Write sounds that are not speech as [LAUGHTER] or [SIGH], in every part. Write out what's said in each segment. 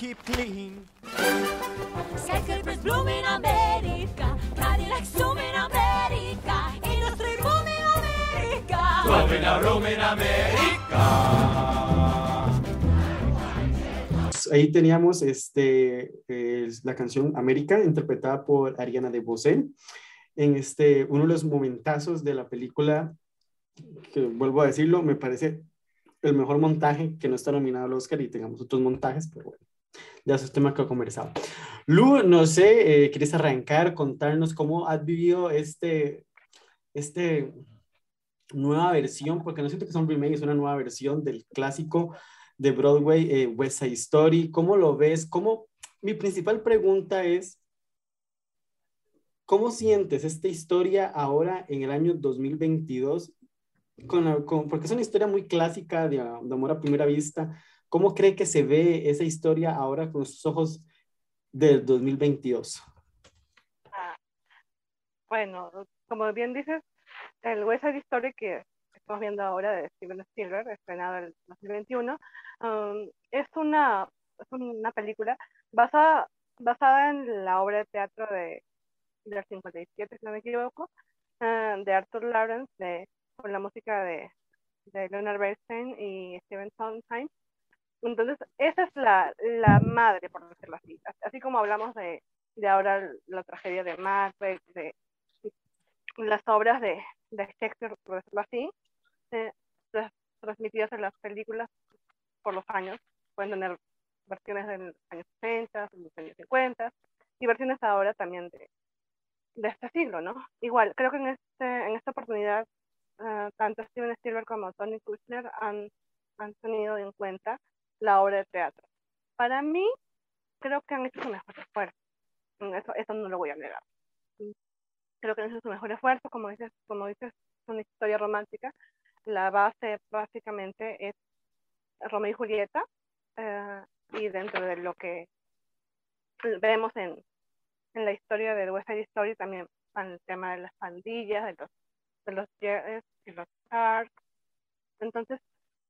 keep clean? Skyscrapers bloom in America. Cadillacs zoom in America. Industry boom in America. In a room in America. Ahí teníamos este, eh, la canción América, interpretada por Ariana de Bosé. En este, uno de los momentazos de la película, que vuelvo a decirlo, me parece el mejor montaje que no está nominado al Oscar y tengamos otros montajes, pero bueno, ya es un tema que he conversado. Lu, no sé, eh, ¿quieres arrancar, contarnos cómo has vivido este, este nueva versión? Porque no siento que un remake, es una nueva versión del clásico de Broadway, eh, West Side Story. ¿Cómo lo ves? ¿Cómo? Mi principal pregunta es, ¿cómo sientes esta historia ahora en el año 2022? Con la- con- porque es una historia muy clásica de, de amor a primera vista. ¿Cómo cree que se ve esa historia ahora con sus ojos del 2022? Bueno, como bien dices, el West Side Story que estamos viendo ahora de Steven Spielberg, estrenado en 2021, um, es, una, es una película basada, basada en la obra de teatro de, del 57, si no me equivoco, eh, de Arthur Lawrence, de, con la música de, de Leonard Bernstein y Steven Sondheim. Entonces, esa es la, la madre, por decirlo así. Así como hablamos de, de ahora la tragedia de Macbeth, de las obras de, de Shakespeare, por decirlo así, eh, transmitidas en las películas por los años. Pueden tener versiones de los años 60, de los años 50 y versiones ahora también de, de este siglo, ¿no? Igual, creo que en, este, en esta oportunidad eh, tanto Steven Spielberg como Tony Kushner han, han tenido en cuenta la obra de teatro. Para mí, creo que han hecho su mejor esfuerzo. Mm, Eso, no lo voy a negar. Creo que han hecho su mejor esfuerzo, como dices, como dices, es una historia romántica. La base básicamente es Romeo y Julieta, eh, y dentro de lo que vemos en, en la historia de West Side Story también el tema de las pandillas, de los, de los y los Sharks. Entonces,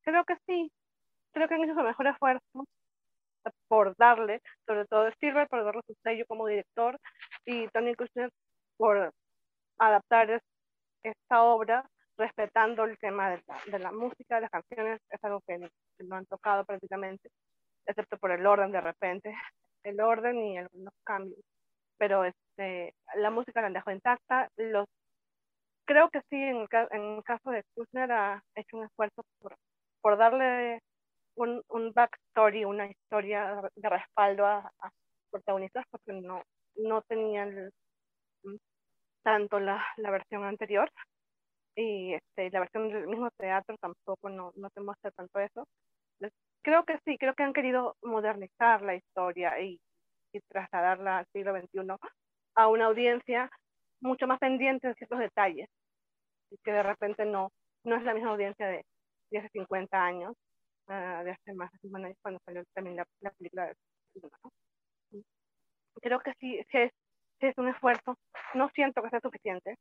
creo que sí, creo que han hecho su mejor esfuerzo por darle, sobre todo Spielberg, por darle su sello como director y Tony Kushner por adaptar es- esta obra respetando el tema de la, de la música, de las canciones, es algo que que no han tocado prácticamente, excepto por el orden de repente, [LAUGHS] el orden y algunos cambios. Pero este, la música la han dejado intacta. Los, creo que sí, en el, en el caso de Kushner ha hecho un esfuerzo por, por darle un, un backstory, una historia de respaldo a, a protagonistas, porque no, no tenían el- tanto la, la versión anterior y este, la versión del mismo teatro tampoco no, no te muestra tanto eso. Creo que sí, creo que han querido modernizar la historia y, y trasladarla al siglo XXI a una audiencia mucho más pendiente de ciertos detalles y que de repente no, no es la misma audiencia de, de hace 50 años, ah, de hace más de 50 años cuando salió también la, la película de. Creo que sí, sí es, sí es un esfuerzo. No siento que sea suficiente.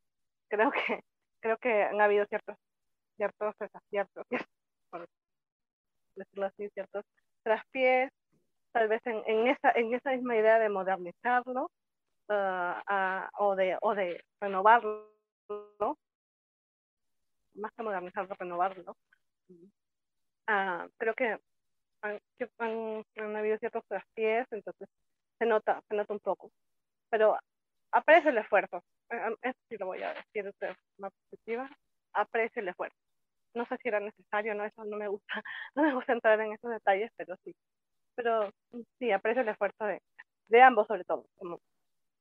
Creo que, creo que han habido ciertos, ciertos desaciertos, [LAUGHS] por decirlo así, ciertos traspiés, tal vez en, en, esa, en esa misma idea de modernizarlo ah, ah, o, de, o de renovarlo, más que modernizarlo, renovarlo. Ah, creo que han, que han, han habido ciertos traspiés, entonces se nota, se nota un poco. Pero aprecio el esfuerzo. Eh, Eso sí lo voy a decir de forma positiva. Aprecio el esfuerzo. No sé si era necesario, no, eso no me gusta, [LAUGHS] no me gusta entrar en esos detalles, pero sí. Pero sí, aprecio el esfuerzo de, de ambos, sobre todo, como,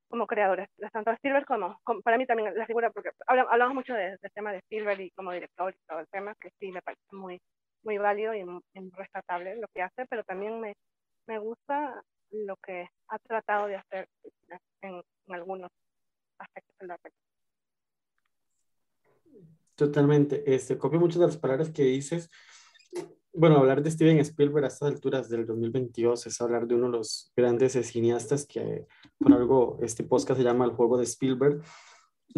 como creadores, tanto Spielberg como, como, para mí también la figura, porque habla- hablamos mucho de- del tema de Spielberg y como director y todo el tema, que sí me parece muy, muy válido y, rescatable lo que hace, pero también me, me gusta lo que ha tratado de hacer en, en algunos aspectos de la película. Totalmente. Este, copio muchas de las palabras que dices. Bueno, hablar de Steven Spielberg a estas alturas del 2022 es hablar de uno de los grandes cineastas que por algo este podcast se llama El Juego de Spielberg.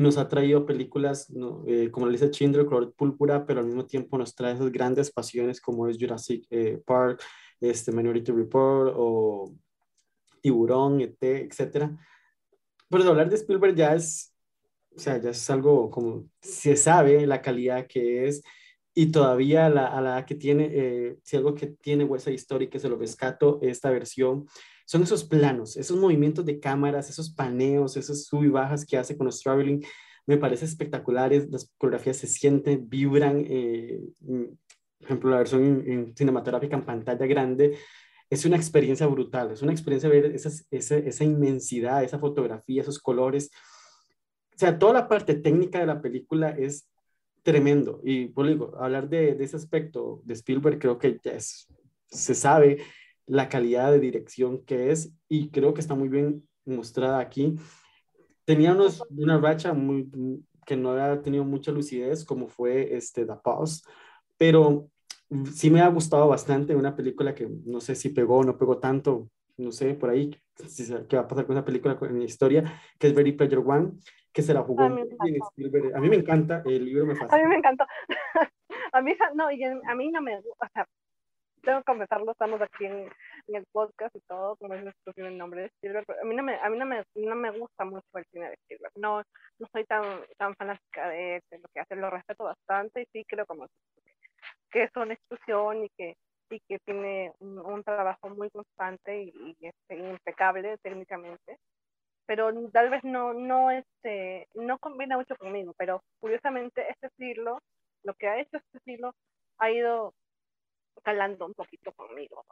Nos ha traído películas no, eh, como la lista Schindler, Color Púrpura, pero al mismo tiempo nos trae esas grandes pasiones como es Jurassic eh, Park, este Minority Report o Tiburón, ET, etc. Pero hablar de Spielberg ya es, o sea, ya es algo como se sabe la calidad que es y todavía la, a la que tiene, eh, si algo que tiene huesa histórica, se lo rescato, esta versión, son esos planos, esos movimientos de cámaras, esos paneos, esas sub y bajas que hace con los traveling, me parece espectaculares, las coreografías se sienten, vibran, eh, por ejemplo, la versión en, en, cinematográfica en pantalla grande, es una experiencia brutal, es una experiencia ver esas, esa, esa inmensidad, esa fotografía, esos colores, o sea, toda la parte técnica de la película es tremendo. Y por digo, hablar de, de, ese aspecto de Spielberg creo que ya es, se sabe la calidad de dirección que es y creo que está muy bien mostrada aquí. Tenía unos, una racha muy, que no había tenido mucha lucidez como fue este The Pause, pero sí me ha gustado bastante una película que no sé si pegó o no pegó tanto, no sé, por ahí, qué va a pasar con esa película en la historia, que es Very Pleasure One, que se la jugó A mí me. A mí encanta, el libro me A mí fascina. me encantó. [LAUGHS] a mí, no, y a mí no me gusta, o sea, tengo que confesarlo, estamos aquí en, en el podcast y todo, como es exclusivo el nombre de Spielberg, a mí no me, a mí no me, no me gusta mucho el cine de Spielberg, no, no soy tan, tan fanática de, lo que hace, lo respeto bastante y sí creo como que es una exclusión y que, y que tiene un, un trabajo muy constante y, y, este, impecable técnicamente pero tal vez no, no, este, no combina mucho conmigo, pero curiosamente este siglo, lo que ha hecho este siglo, ha ido calando un poquito conmigo.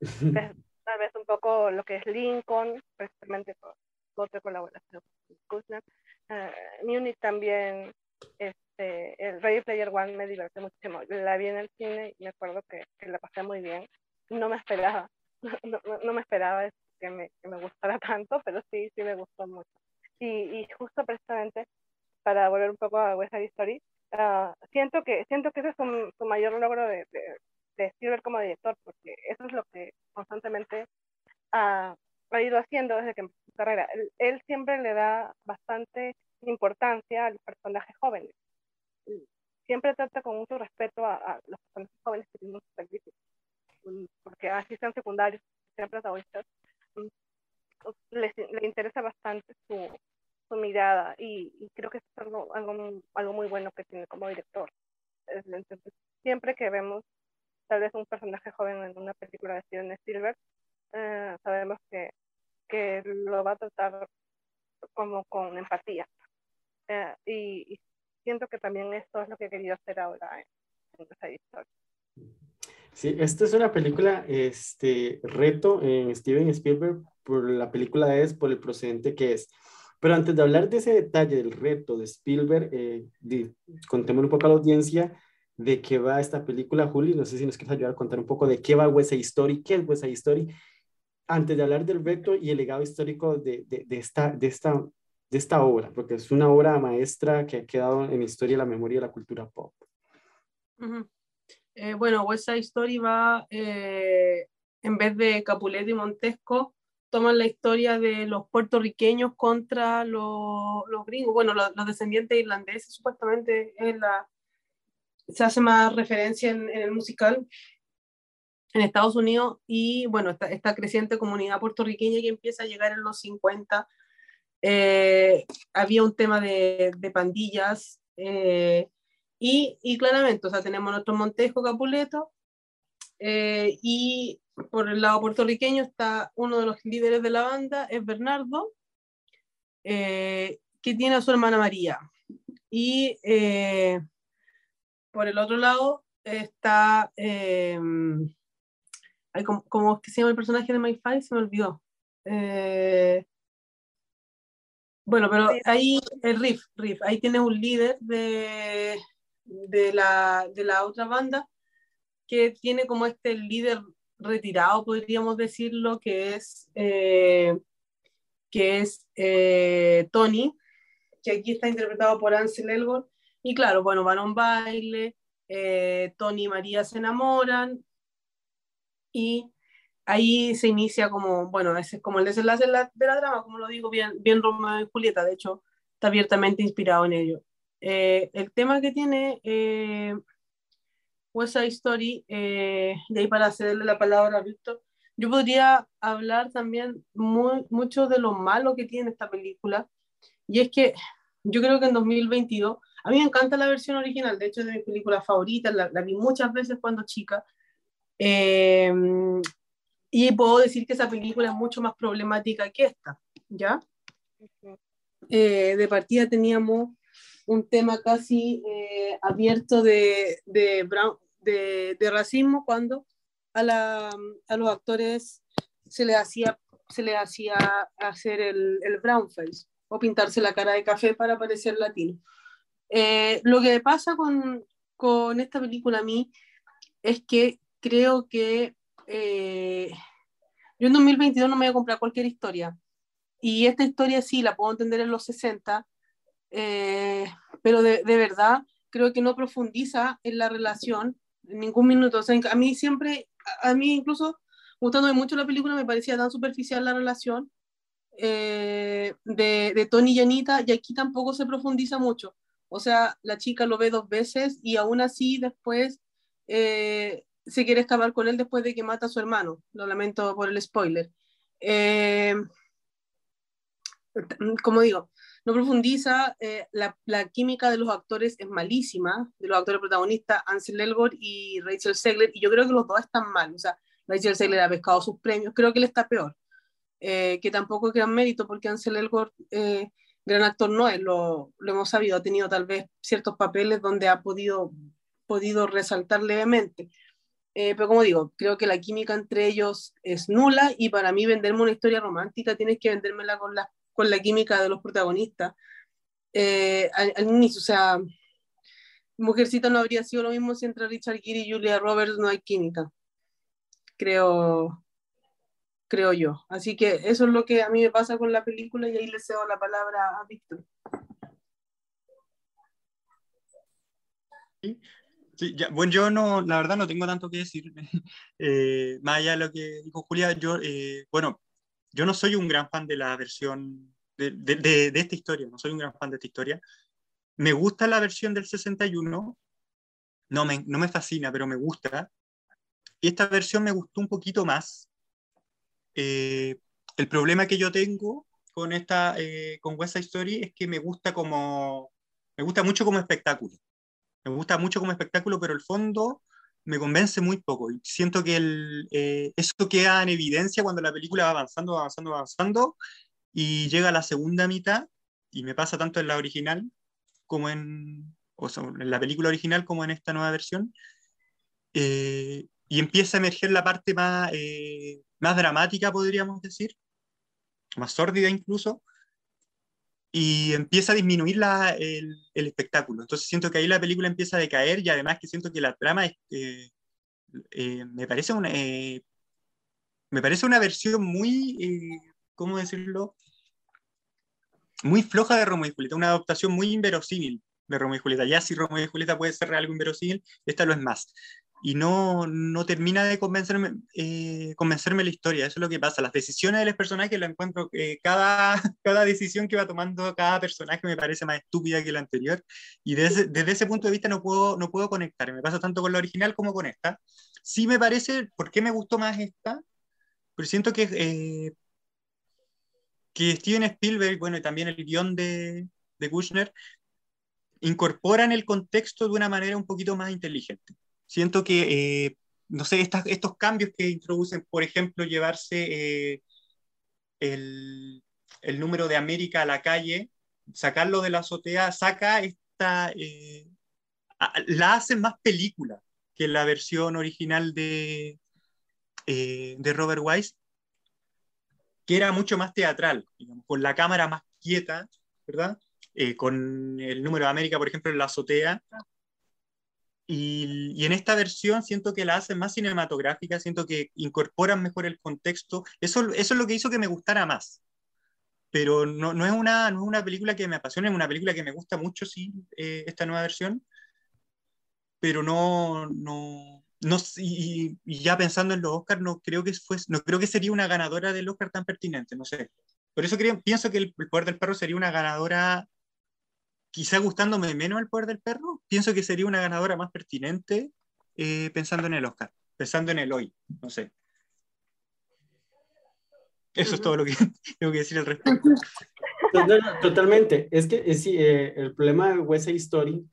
[LAUGHS] Tal tal vez un poco lo que es Lincoln, precisamente por otra colaboración con Kushner. Uh, Munich también, este, el Ready Player One me divirtió muchísimo. La vi en el cine y me acuerdo que, que la pasé muy bien. No me esperaba, [LAUGHS] no, no, no me esperaba que me, que me gustara [LAUGHS] tanto, pero sí, sí me gustó mucho. Y, y justo precisamente, para volver un poco a West Side Story, uh, siento, que, siento que ese es su, su mayor logro de, de, de Spielberg como director, porque eso es lo que constantemente uh, ha ido haciendo desde que empezó su carrera. Él, él, siempre le da bastante importancia a los personajes jóvenes. Siempre trata con mucho respeto a, a los personajes jóvenes que tienen sus servicios, porque así sean secundarios, sean protagonistas, le, le interesa bastante su, su mirada y, y, creo que es algo, algo, algo muy bueno que tiene como director. Entonces, siempre que vemos tal vez un personaje joven en una película de Steven Spielberg, eh, sabemos que, que lo va a tratar como con empatía. Eh, y, y, siento que también esto es lo que he querido hacer ahora en, esa historia. Sí, esta es una película, este, reto en Steven Spielberg por la película es, por el procedente que es. Pero antes de hablar de ese detalle del reto de Spielberg, eh, de, contémosle un poco a la audiencia de qué va esta película, Juli, no sé si nos quieres ayudar a contar un poco de qué va West Side Story, qué es West Side Story, antes de hablar del reto y el legado histórico de, de, de, esta, de, esta, de esta obra, porque es una obra maestra que ha quedado en la historia y la memoria de la cultura pop. Uh -huh. Eh, bueno, West Side Story va, eh, en vez de Capuleto y Montesco, toman la historia de los puertorriqueños contra los, los gringos, bueno, los, los, descendientes irlandeses, supuestamente es la, se hace más referencia en, el musical en Estados Unidos y bueno, esta, creciente comunidad puertorriqueña que empieza a llegar en los 50. Eh, había un tema de, de pandillas, eh, y, y, claramente, o sea, tenemos nuestro Montesco Capuleto eh, y por el lado puertorriqueño está uno de los líderes de la banda, es Bernardo, que tiene a su hermana María. Y por el otro lado está, ¿cómo, ¿cómo, es que se llama el personaje de My Five? Se me olvidó. bueno, pero ahí el riff, riff, ahí tienes un líder de, de la, de la otra banda que tiene como este líder retirado, podríamos decirlo, que es, eh, que es eh, Tony, que aquí está interpretado por Ansel Elgort. Y claro, bueno, van a un baile, eh, Tony y María se enamoran y ahí se inicia como, bueno, ese es como el desenlace de la, de la trama, como lo digo, bien, bien Romeo y Julieta, de hecho, está abiertamente inspirado en ello. el tema que tiene West Side Story, eh, y ahí para cederle la palabra a Víctor, yo podría hablar también mucho de lo malo que tiene esta película, y es que yo creo que en 2022, a mí me encanta la versión original, de hecho es de mis películas favoritas, la, vi muchas veces cuando chica, eh, y puedo decir que esa película es mucho más problemática que esta, ¿ya? Eh, de partida teníamos un tema casi eh, abierto de, de, Brown, de, racismo cuando a, la, a, los actores se les hacía, se les hacía hacer el, el brown face o pintarse la cara de café para parecer latino. Eh, lo que pasa con, con, esta película a mí es que creo que eh, yo en 2022 no me voy a comprar cualquier historia. Y esta historia sí la puedo entender en los 60, eh, pero de, de, verdad creo que no profundiza en la relación en ningún minuto. O sea, a mí siempre, a mí incluso gustándome mucho la película, me parecía tan superficial la relación eh, de, de, Tony y Anita, y aquí tampoco se profundiza mucho. O sea, la chica lo ve dos veces y aún así después eh, se quiere escapar con él después de que mata a su hermano. Lo lamento por el spoiler. Eh, como digo, no profundiza, eh, la, la, química de los actores es malísima, de los actores protagonistas, Ansel Elgort y Rachel Segler, y yo creo que los dos están mal, o sea, Rachel Segler ha pescado sus premios, creo que él está peor, eh, que tampoco es gran mérito, porque Ansel Elgort, eh, gran actor no es, lo, lo, hemos sabido, ha tenido tal vez ciertos papeles donde ha podido, podido resaltar levemente. pero como digo, creo que la química entre ellos es nula y para mí venderme una historia romántica tienes que vendérmela con las con la química de los protagonistas. Eh, al, inicio, o sea, Mujercita no habría sido lo mismo si entre Richard Gere y Julia Roberts no hay química. Creo, creo yo. Así que eso es lo que a mí me pasa con la película y ahí le cedo la palabra a Víctor. Sí, ya, bueno, yo no, la verdad no tengo tanto que decir. [LAUGHS] Eh, más allá de lo que dijo Julia, yo, eh, bueno, yo no soy un gran fan de la versión de, de, de, esta historia, no soy un gran fan de esta historia. Me gusta la versión del 61, no me, no me fascina, pero me gusta. Y esta versión me gustó un poquito más. Eh, el problema que yo tengo con esta eh, con West Side Story es que me gusta como me gusta mucho como espectáculo me gusta mucho como espectáculo pero el fondo me convence muy poco. Y siento que el, eh, eso queda en evidencia cuando la película va avanzando, avanzando, avanzando, y llega a la segunda mitad, y me pasa tanto en la original como en, o sea, en la película original como en esta nueva versión, eh, y empieza a emerger la parte más, eh, más dramática, podríamos decir, más sórdida incluso, y empieza a disminuir la, el, espectáculo. Entonces siento que ahí la película empieza a decaer y además que siento que la trama es, eh, eh, me, parece una, eh, me parece una versión muy, ¿cómo decirlo? Muy floja de Romeo y Julieta, una adaptación muy inverosímil de Romeo y Julieta. Ya si Romeo y Julieta puede ser algo inverosímil, esta lo es más y no, no termina de convencerme, eh, convencerme la historia. Eso es lo que pasa. Las decisiones de los personajes lo encuentro, eh, cada, [LAUGHS] cada decisión que va tomando cada personaje me parece más estúpida que la anterior. Y desde, desde ese punto de vista no puedo, no puedo conectar. Me pasa tanto con la original como con esta. Sí me parece, ¿por qué me gustó más esta? Pero siento que, eh, que Steven Spielberg, bueno, y también el guion de, de Kushner, incorporan el contexto de una manera un poquito más inteligente siento que, eh, no sé, estos cambios que introducen, por ejemplo, llevarse eh, el, número de América a la calle, sacarlo de la azotea, saca esta, eh, la hace más película que la versión original de, de Robert Wise, que era mucho más teatral, con la cámara más quieta, ¿verdad? con el número de América, por ejemplo, en la azotea, Y, en esta versión siento que la hacen más cinematográfica, siento que incorporan mejor el contexto. Eso, es lo que hizo que me gustara más. Pero no, es, una, película que me apasione, es una película que me gusta mucho, sí, eh, esta nueva versión. Pero no, no, no y, ya pensando en los Oscars, no creo que no creo que sería una ganadora del Oscar tan pertinente, no sé. Por eso creo, pienso que el, el Poder del Perro sería una ganadora quizá gustándome menos el poder del perro, pienso que sería una ganadora más pertinente eh, pensando en el Oscar, pensando en el hoy, no sé. Eso es todo lo que [LAUGHS] tengo que decir al respecto. Totalmente. Es que es, eh, el problema de West Side Story,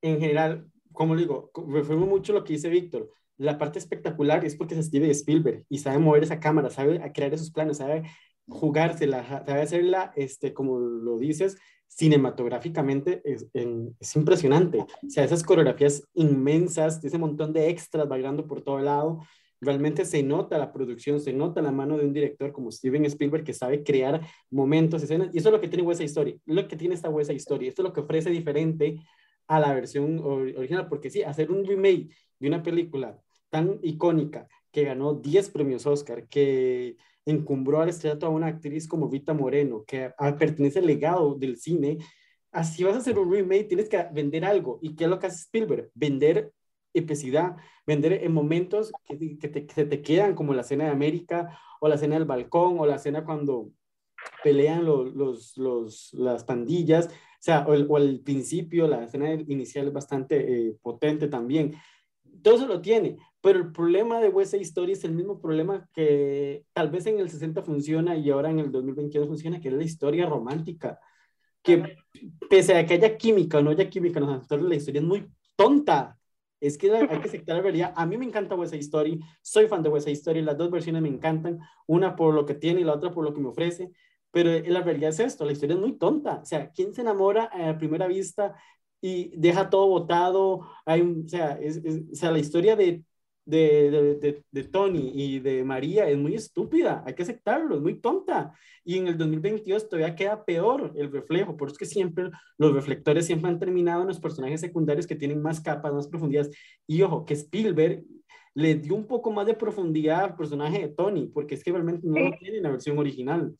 en general, como digo, refiero mucho lo que dice Víctor. La parte espectacular es porque se Steven Spielberg y sabe mover esa cámara, sabe crear esos planos, sabe jugársela, sabe hacerla, este, como lo dices, cinematográficamente es, es, impresionante. O sea, esas coreografías inmensas, ese montón de extras bailando por todo lado, realmente se nota la producción, se nota la mano de un director como Steven Spielberg que sabe crear momentos, escenas, y eso es lo que tiene West Side Story, lo que tiene esta West Side Story, esto es lo que ofrece diferente a la versión original, porque sí, hacer un remake de una película tan icónica que ganó 10 premios Oscar, que encumbró al estrellato a una actriz como Vita Moreno, que pertenece al legado del cine, así vas a hacer un remake, tienes que vender algo. ¿Y qué es lo que hace Spielberg? Vender epicidad, vender en momentos que, que, te, que se te quedan, como la escena de América, o la escena del balcón, o la escena cuando pelean los, los, los las pandillas, o sea, o el, o el, principio, la escena inicial es bastante eh, potente también. Todo eso lo tiene, pero el problema de West Side Story es el mismo problema que tal vez en el 60 funciona y ahora en el 2021 funciona, que es la historia romántica. Que pese a que haya química o no haya química, la historia es muy tonta. Es que hay que aceptar la realidad. A mí me encanta West Side Story, soy fan de West Side Story, las dos versiones me encantan, una por lo que tiene y la otra por lo que me ofrece, pero la realidad es esto, la historia es muy tonta. O sea, ¿quién se enamora a primera vista y deja todo botado? Hay, o, sea, es, es, o sea, la historia de de, de, de, de, Tony y de María es muy estúpida, hay que aceptarlo, es muy tonta. Y en el 2022 todavía queda peor el reflejo, por eso es que siempre los reflectores siempre han terminado en los personajes secundarios que tienen más capas, más profundidades. Y ojo, que Spielberg le dio un poco más de profundidad al personaje de Tony, porque es que realmente no lo tiene en la versión original.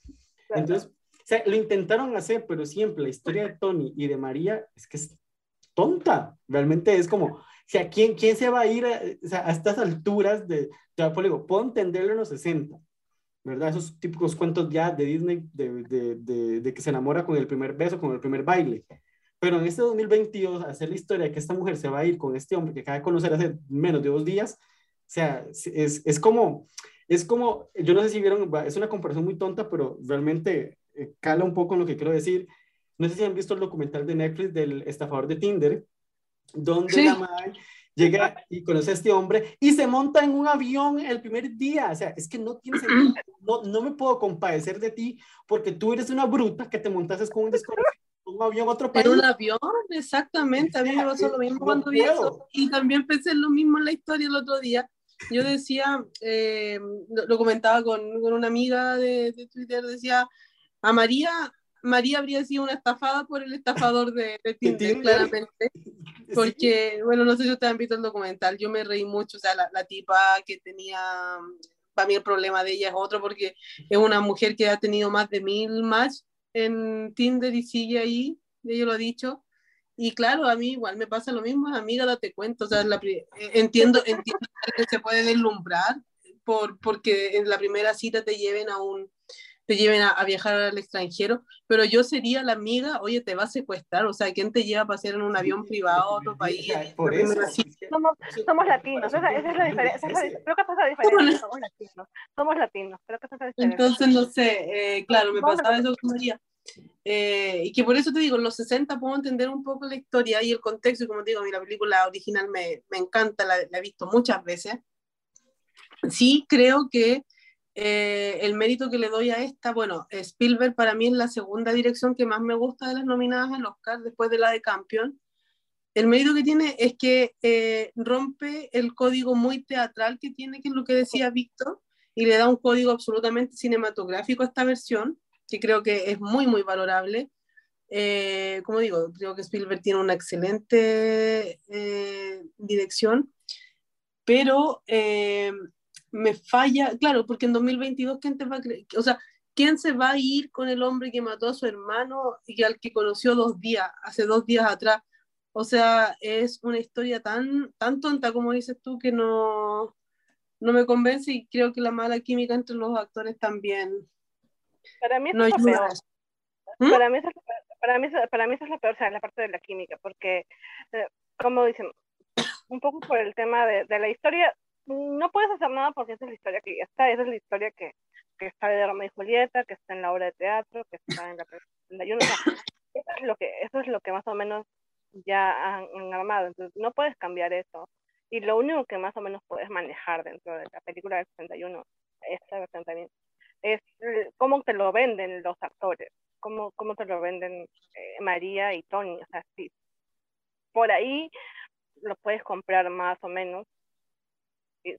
Entonces, o sea, lo intentaron hacer, pero siempre la historia de Tony y de María es que es tonta, realmente es como sea, ¿quién, quién se va a ir a, o sea, a estas alturas de, pues digo, puedo entenderlo en los 60, ¿verdad? Esos típicos cuentos ya de Disney de, de, de, de, que se enamora con el primer beso, con el primer baile. Pero en este 2022, hacer la historia de que esta mujer se va a ir con este hombre que acaba de conocer hace menos de dos días, o sea, es, es como, es como, yo no sé si vieron, es una comparación muy tonta, pero realmente eh, cala un poco en lo que quiero decir. No sé si han visto el documental de Netflix del estafador de Tinder, donde sí. la madre llega y conoce a este hombre y se monta en un avión el primer día. O sea, es que no tienes [CLEARS THROAT] no, no me puedo compadecer de ti porque tú eres una bruta que te montases con un desconocido. Un avión a otro país. En un avión, exactamente. A mí me pasó lo mismo no cuando vi eso. Y también pensé lo mismo en la historia el otro día. Yo decía, eh, lo, comentaba con, con una amiga de, de Twitter, decía, a María María habría sido una estafada por el estafador de, de Tinder, claramente. [LAUGHS] Porque, bueno, no sé si ustedes han visto el documental, yo me reí mucho, o sea, la, la, tipa que tenía, para mí el problema de ella es otro, porque es una mujer que ha tenido más de mil match en Tinder y sigue ahí, ella lo ha dicho. Y claro, a mí igual me pasa lo mismo, amiga, date cuenta, o sea, la, entiendo, entiendo que se puede deslumbrar por, porque en la primera cita te lleven a un te lleven a, a, viajar al extranjero, pero yo sería la amiga, oye, te va a secuestrar, o sea, ¿quién te lleva a pasear en un avión privado a otro país? Por eso, somos, somos, latinos, esa, esa, es la diferencia, creo que esa es la diferencia, somos latinos, somos latinos, creo que esa es la diferencia. Entonces, no sé, eh, claro, me pasaba eso con María. Eh, y que por eso te digo, en los 60 puedo entender un poco la historia y el contexto, y como te digo, a mí la película original me, me encanta, la, la he visto muchas veces. Sí, creo que eh, el mérito que le doy a esta, bueno, Spielberg para mí es la segunda dirección que más me gusta de las nominadas al Oscar después de la de Campion. El mérito que tiene es que eh, rompe el código muy teatral que tiene, que es lo que decía Víctor, y le da un código absolutamente cinematográfico a esta versión, que creo que es muy, muy valorable. Eh, como digo, creo que Spielberg tiene una excelente dirección, pero me falla, claro, porque en 2022, ¿quién te va a creer? O sea, ¿quién se va a ir con el hombre que mató a su hermano y al que conoció dos días, hace dos días atrás? O sea, es una historia tan, tan tonta como dices tú que no, no me convence y creo que la mala química entre los actores también Para mí no es lo ayuda. ¿Mm? Para mí, eso es, para, mí, para mí eso es la peor, o sea, la parte de la química, porque, eh, como dicen, un poco por el tema de, de la historia, no puedes hacer nada porque esa es la historia que ya está, esa es la historia que, que está de Romeo y Julieta, que está en la obra de teatro, que está en la película 31, o sea, eso es lo que, eso es lo que más o menos ya han, armado, entonces no puedes cambiar eso. Y lo único que más o menos puedes manejar dentro de la película del 61, esta versión también, es cómo te lo venden los actores cómo, cómo te lo venden eh, María y Tony. O sea, sí, por ahí lo puedes comprar más o menos. Sí-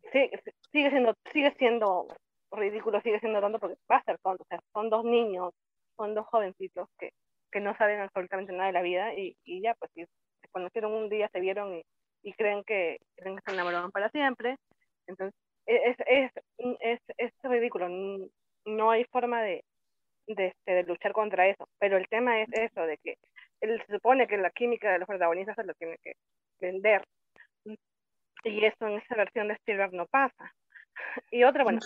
sigue, siendo, sigue siendo ridículo, sigue siendo tonto porque va a ser tonto. O sea, son dos niños, son dos jovencitos que, que no saben absolutamente nada de la vida y, y ya, pues si se conocieron un día, se vieron y, creen, que, creen que se enamoraron para siempre. Entonces, es, es, es, es ridículo. No hay forma de, de, este, de luchar contra eso. Pero el tema es eso, de que él se supone que la química de los protagonistas se lo tiene que vender. Y eso en esa versión de Spielberg no pasa. [LAUGHS] Y otra, bueno,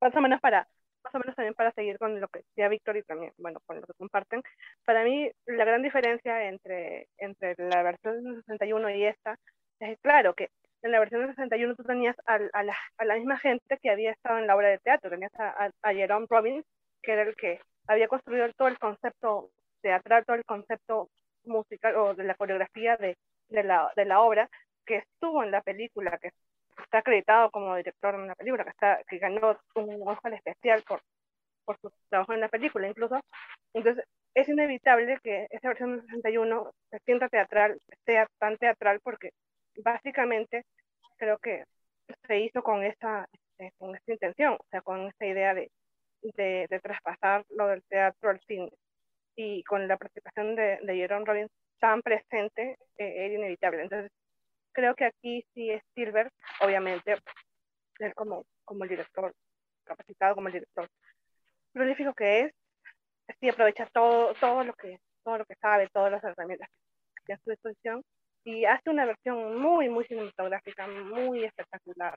más o menos para más o menos también para seguir con lo que decía Víctor y también, bueno, con lo que comparten, para mí la gran diferencia entre, entre la versión del 61 y esta es claro que en la versión del 61 tú tenías a, a, la, a la misma gente que había estado en la obra de teatro, tenías a, a Jerome Robbins, que era el que había construido todo el concepto teatral, todo el concepto musical o de la coreografía de, de, la, de la obra, que estuvo en la película, que está acreditado como director en la película, que, está, que ganó un Oscar especial por, por su trabajo en la película incluso. Entonces, es inevitable que esa versión del 61 se sienta teatral, sea tan teatral, porque básicamente creo que se hizo con esta, este, con esta intención, o sea, con esta idea de, de, de, traspasar lo del teatro al cine. Y con la participación de, de Jerome Robbins tan presente, eh, era inevitable. Entonces, creo que aquí sí es Silver, obviamente, él como, como el director, capacitado como el director prolífico que es, sí aprovecha todo, todo lo que todo lo que sabe, todas las herramientas que tiene a su disposición y hace una versión muy, muy cinematográfica, muy espectacular.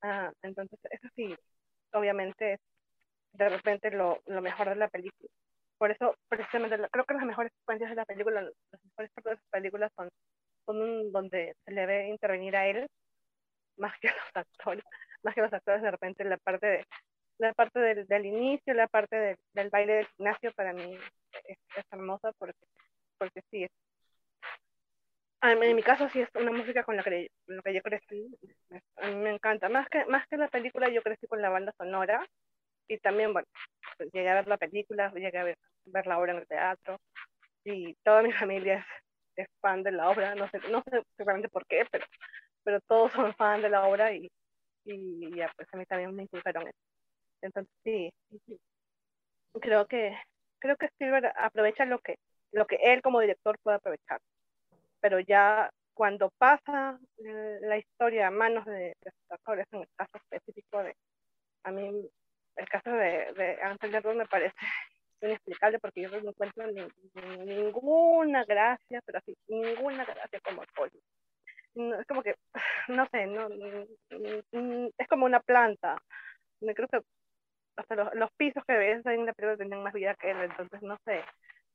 Ah, entonces, eso sí, obviamente es de repente lo, lo mejor de la película. Por eso, precisamente, creo que las mejores secuencias de la película, las mejores partes de la película son donde se le ve intervenir a él más que los actores, [LAUGHS] más que los actores de repente la parte de la parte del, del inicio, la parte de, del baile del gimnasio para mí es, hermosa porque, porque sí es. En mi caso sí es una música con la que, con que yo crecí, a mí me encanta, más que, más que la película yo crecí con la banda sonora y también, bueno, pues llegué a ver la película, llegué a ver, ver la obra en el teatro y toda mi [LAUGHS] familia es, es fan de la obra, no sé, no sé seguramente por qué, pero, pero todos son fan de la obra y, y ya pues a mí también me inculcaron eso. Entonces sí, creo que creo que Spielberg aprovecha lo que lo que él como director puede aprovechar, pero ya cuando pasa la historia a manos de, de actores, en el caso específico de, a mí el caso de, de Anthony Edwards me parece inexplicable porque yo no encuentro ni, ni, ninguna gracia, pero así, ninguna gracia como Hollywood. No, es como que, [SIGHS] no sé, no, es como una planta. Me creo que hasta los, los pisos que ves en la película tienen más vida que él, entonces no sé,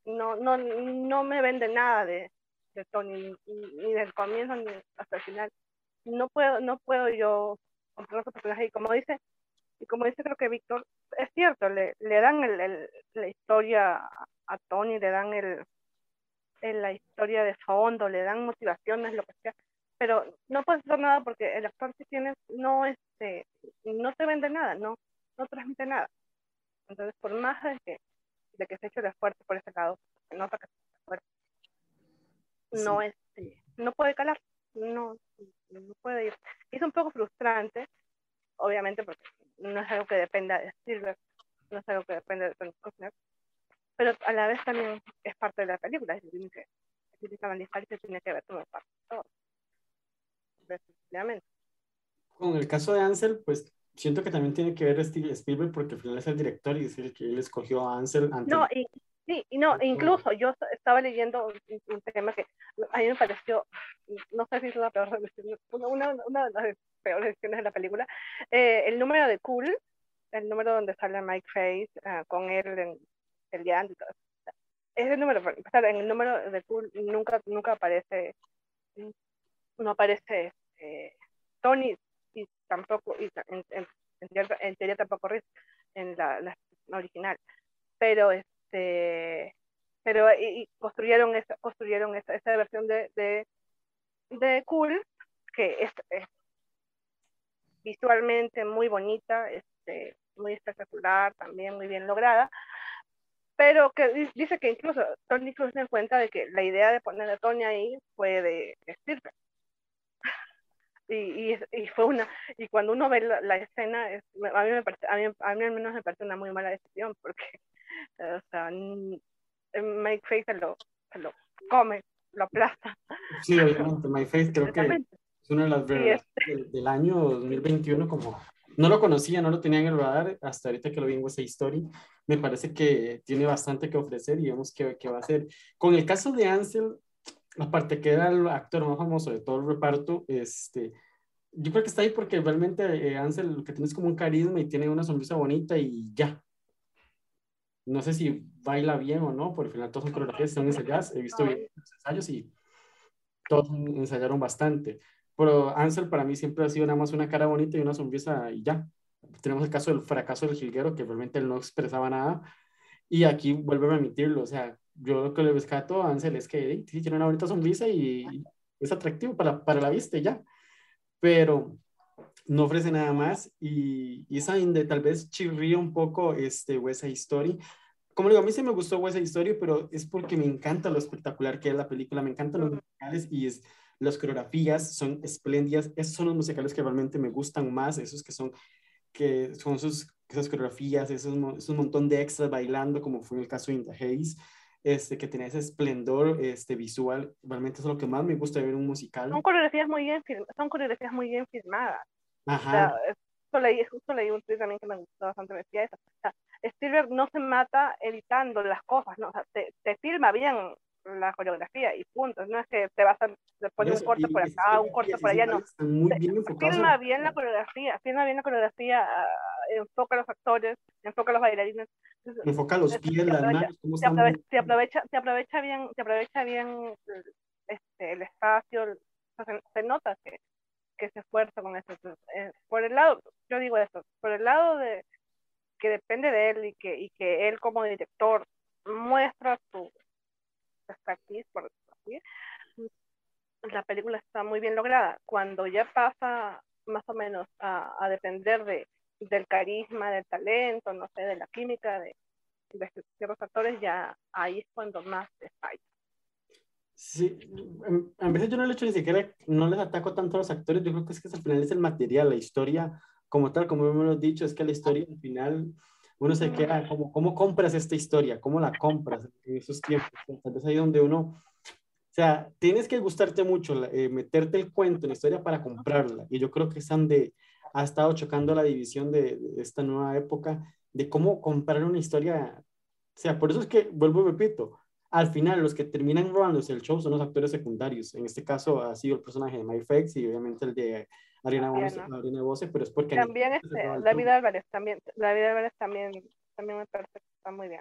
no, no, no me vende nada de, de Tony, ni, del comienzo ni hasta el final. No puedo, no puedo yo comprar otro personaje y como dice, y como dice creo que Víctor, es cierto, le, le dan el, el, la historia a Tony, le dan el, el, la historia de fondo, le dan motivaciones, lo que sea, pero no puedes hacer nada porque el actor que tienes no, este, no te vende nada, no, no transmite nada. Entonces, por más de que, de que se eche el esfuerzo por ese lado, se nota que se esfuerzo, no, este, no puede calar, no, no puede ir. Y es un poco frustrante, obviamente, porque no es algo que dependa de Silver, no es algo que dependa de Tony Kushner, pero a la vez también es parte de la película, se tiene que, y se tiene que ver como parte de todo. Definitivamente. Con el caso de Ansel, pues siento que también tiene que ver Steve Spielberg porque al final es el director y es el que él escogió a Ansel antes. No, y, sí, y no, incluso yo estaba leyendo un, un tema que a mí me pareció, no sé si es la peor una, una, de las peores decisiones de la película, eh, el número de Cool, el número donde sale Mike Face uh, con él en el día y todo eso. Ese número, en el número de Cool nunca, nunca aparece, no aparece eh, Tony y tampoco, y en, en, en, teoría, en teoría tampoco Riz en la, la, original. Pero este pero y, construyeron esa, construyeron esa, esa versión de, de, de Cool, que es, visualmente muy bonita, este, muy espectacular, también muy bien lograda, pero que dice que incluso Tony Cruz se da cuenta de que la idea de poner a Tony ahí fue de Spielberg. Y, y, y, fue una y cuando uno ve la, la escena es, a mí me parece a mí, a mí al menos me parece una muy mala decisión porque [LAUGHS] o sea Mike Face se lo, se lo come lo aplasta. Sí obviamente Mike Face creo que es una de las verdades este... del, del, año 2021 como no lo conocía no lo tenía en el radar hasta ahorita que lo vi en esa historia me parece que tiene bastante que ofrecer y vemos que, que va a ser con el caso de Ansel aparte que era el actor más famoso de todo el reparto, este, yo creo que está ahí porque realmente eh, Ansel lo que tiene es como un carisma y tiene una sonrisa bonita y ya. No sé si baila bien o no, por el final todos son coreografías, son ensayadas, he visto bien los ensayos y todos ensayaron bastante. Pero Ansel para mí siempre ha sido nada más una cara bonita y una sonrisa y ya. Tenemos el caso del fracaso del jilguero, que realmente él no expresaba nada. Y aquí vuelve a remitirlo, o sea, yo lo que le rescato a Ansel es que sí, tiene una bonita sonrisa y es atractivo para, para la vista ya, pero no ofrece nada más y, y esa de tal vez chirría un poco este West Side Story. Como digo, a mí sí me gustó West Side Story, pero es porque me encanta lo espectacular que es la película, me encantan los musicales y es, las coreografías son espléndidas, esos son los musicales que realmente me gustan más, esos que son que son sus, esas coreografías, esos, esos montón de extras bailando, como fue en el caso de Inda Hayes, este, que tenía ese esplendor este, visual. Realmente es lo que más me gusta ver en un musical. Son coreografías muy bien, son coreografías muy bien filmadas. Ajá. O sea, justo, leí, justo leí un tweet también que me gustó bastante, me decía eso. O sea, Spielberg no se mata editando las cosas, ¿no? O sea, te, te filma bien la coreografía y punto. No es que te vas a poner un corte por acá, un corte por allá, no. Muy bien la coreografía, filma bien la coreografía, uh, enfoca a los actores, enfoca a los bailarines. Enfoca los pies, las manos, cómo se aprovecha, se aprovecha, bien, se aprovecha bien este, el espacio, se, se nota que, que se esfuerza con eso. Eh, por el lado, yo digo eso, por el lado de que depende de él y que, y que él como director muestra su expertise, por decirlo así, la película está muy bien lograda. Cuando ya pasa más o menos a, a depender de, del carisma, del talento, no sé, de la química de, de ciertos actores, ya ahí es cuando más falla. Sí, en, en veces yo no le hecho ni siquiera, no les ataco tanto a los actores, yo creo que es que al final es el material, la historia como tal, como hemos dicho, es que la historia al final uno se queda como, ¿cómo compras esta historia? ¿Cómo la compras en esos tiempos? Vez ahí donde uno, o sea, tienes que gustarte mucho, eh, meterte el cuento en la historia para comprarla. Y yo creo que es donde ha estado chocando la división de, de esta nueva época, de cómo comprar una historia. O sea, por eso es que, vuelvo y repito, al final los que terminan robándose el show son los actores secundarios. En este caso ha sido el personaje de Fex y obviamente el de Ariana Bose, Ariana Bose pero es porque... También este, David Álvarez, también, David Álvarez también, también me parece que está muy bien.